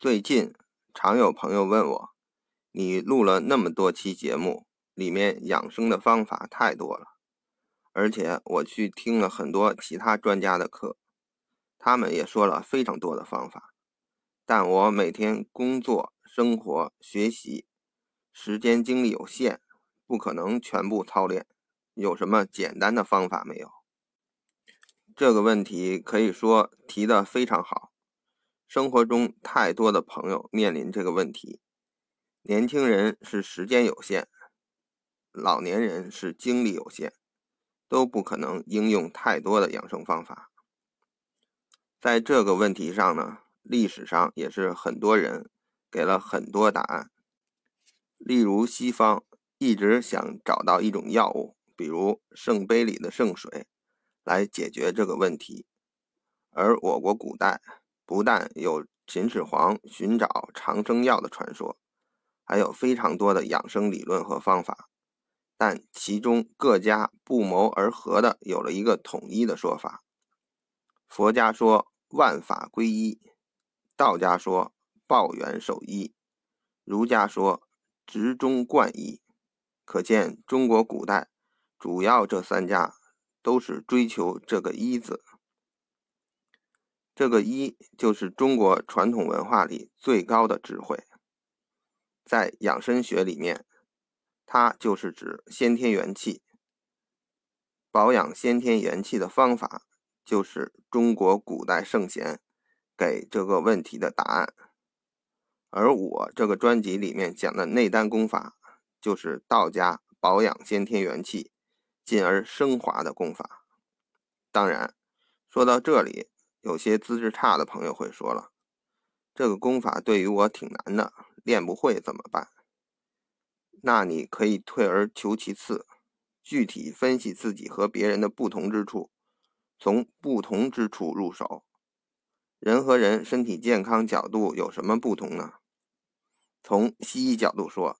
最近常有朋友问我，你录了那么多期节目，里面养生的方法太多了，而且我去听了很多其他专家的课，他们也说了非常多的方法，但我每天工作、生活、学习，时间精力有限，不可能全部操练，有什么简单的方法没有？这个问题可以说提得非常好。生活中太多的朋友面临这个问题，年轻人是时间有限，老年人是精力有限，都不可能应用太多的养生方法。在这个问题上呢，历史上也是很多人给了很多答案。例如西方一直想找到一种药物，比如圣杯里的圣水，来解决这个问题，而我国古代。不但有秦始皇寻找长生药的传说，还有非常多的养生理论和方法，但其中各家不谋而合的有了一个统一的说法。佛家说万法归一，道家说抱元守一，儒家说执中贯一。可见中国古代主要这三家都是追求这个一字。这个一就是中国传统文化里最高的智慧，在养生学里面，它就是指先天元气。保养先天元气的方法，就是中国古代圣贤给这个问题的答案。而我这个专辑里面讲的内丹功法，就是道家保养先天元气，进而升华的功法。当然，说到这里。有些资质差的朋友会说了：“这个功法对于我挺难的，练不会怎么办？”那你可以退而求其次，具体分析自己和别人的不同之处，从不同之处入手。人和人身体健康角度有什么不同呢？从西医角度说，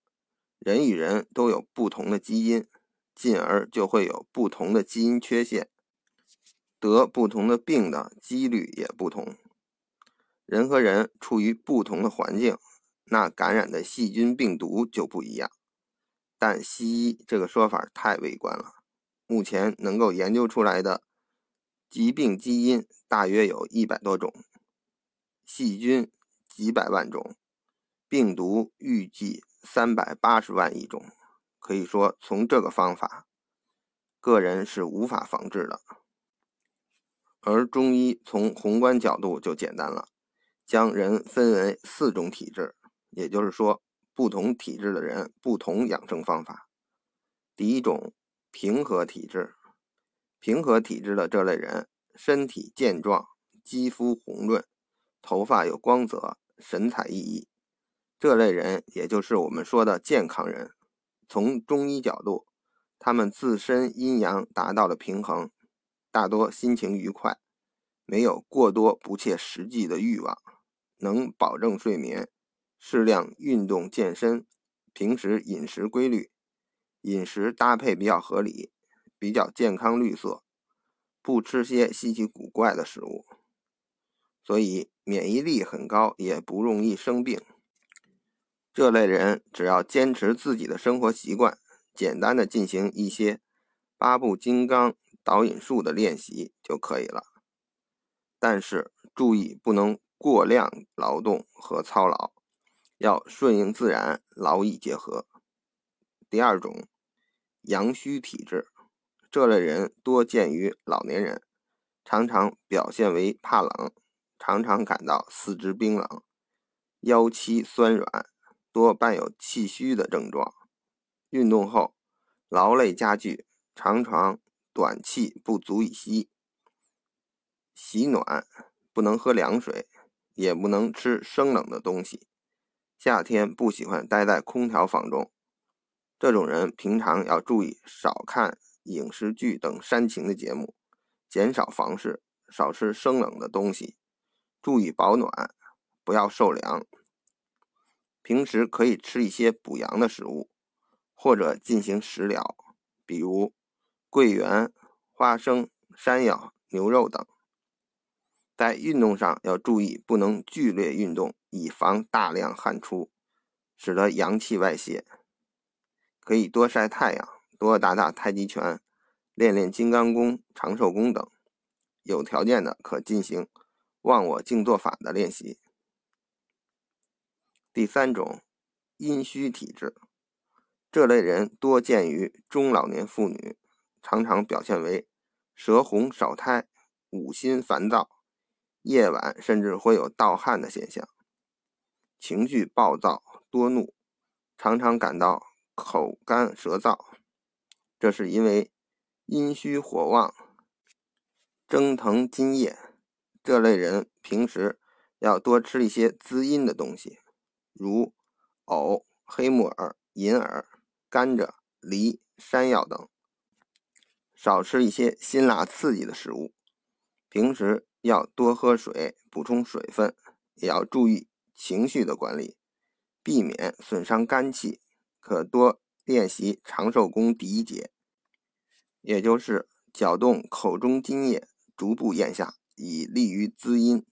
人与人都有不同的基因，进而就会有不同的基因缺陷。得不同的病的几率也不同，人和人处于不同的环境，那感染的细菌病毒就不一样。但西医这个说法太微观了，目前能够研究出来的疾病基因大约有一百多种，细菌几百万种，病毒预计三百八十万亿种。可以说，从这个方法，个人是无法防治的。而中医从宏观角度就简单了，将人分为四种体质，也就是说，不同体质的人不同养生方法。第一种，平和体质，平和体质的这类人，身体健壮，肌肤红润，头发有光泽，神采奕奕。这类人也就是我们说的健康人。从中医角度，他们自身阴阳达到了平衡。大多心情愉快，没有过多不切实际的欲望，能保证睡眠，适量运动健身，平时饮食规律，饮食搭配比较合理，比较健康绿色，不吃些稀奇古怪的食物，所以免疫力很高，也不容易生病。这类人只要坚持自己的生活习惯，简单的进行一些八步金刚。导引术的练习就可以了，但是注意不能过量劳动和操劳，要顺应自然，劳逸结合。第二种，阳虚体质，这类人多见于老年人，常常表现为怕冷，常常感到四肢冰冷、腰膝酸软，多伴有气虚的症状。运动后劳累加剧，常常。短气不足以吸，喜暖不能喝凉水，也不能吃生冷的东西。夏天不喜欢待在空调房中，这种人平常要注意少看影视剧等煽情的节目，减少房事，少吃生冷的东西，注意保暖，不要受凉。平时可以吃一些补阳的食物，或者进行食疗，比如。桂圆、花生、山药、牛肉等。在运动上要注意，不能剧烈运动，以防大量汗出，使得阳气外泄。可以多晒太阳，多打打太极拳，练练金刚功、长寿功等。有条件的可进行忘我静坐法的练习。第三种，阴虚体质，这类人多见于中老年妇女，常常表现为舌红少苔、五心烦躁。夜晚甚至会有盗汗的现象，情绪暴躁多怒，常常感到口干舌燥，这是因为阴虚火旺，蒸腾津液。这类人平时要多吃一些滋阴的东西，如藕、黑木耳、银耳、甘蔗、梨、山药等，少吃一些辛辣刺激的食物。平时。要多喝水，补充水分，也要注意情绪的管理，避免损伤肝气。可多练习长寿功第一节，也就是搅动口中津液，逐步咽下，以利于滋阴。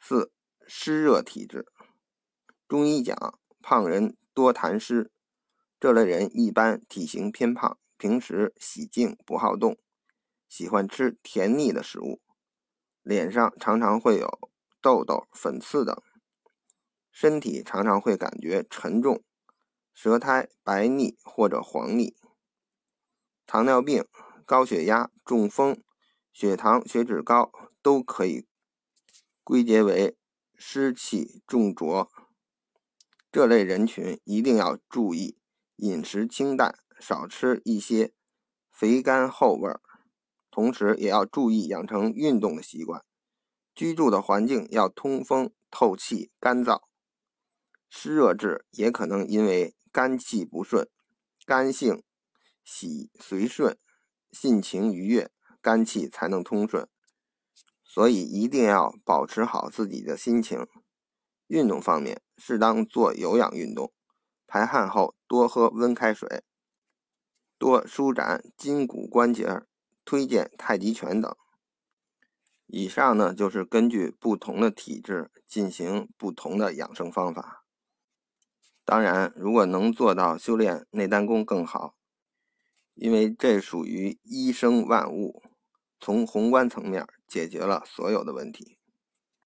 四湿热体质，中医讲胖人多痰湿，这类人一般体型偏胖，平时喜静不好动。喜欢吃甜腻的食物，脸上常常会有痘痘、粉刺等，身体常常会感觉沉重，舌苔白腻或者黄腻。糖尿病、高血压、中风、血糖、血脂高都可以归结为湿气重浊。这类人群一定要注意饮食清淡，少吃一些肥甘厚味儿。同时也要注意养成运动的习惯，居住的环境要通风透气、干燥。湿热质也可能因为肝气不顺，肝性喜随顺，性情愉悦，肝气才能通顺。所以一定要保持好自己的心情。运动方面，适当做有氧运动，排汗后多喝温开水，多舒展筋骨关节。推荐太极拳等。以上呢，就是根据不同的体质进行不同的养生方法。当然，如果能做到修炼内丹功更好，因为这属于一生万物，从宏观层面解决了所有的问题。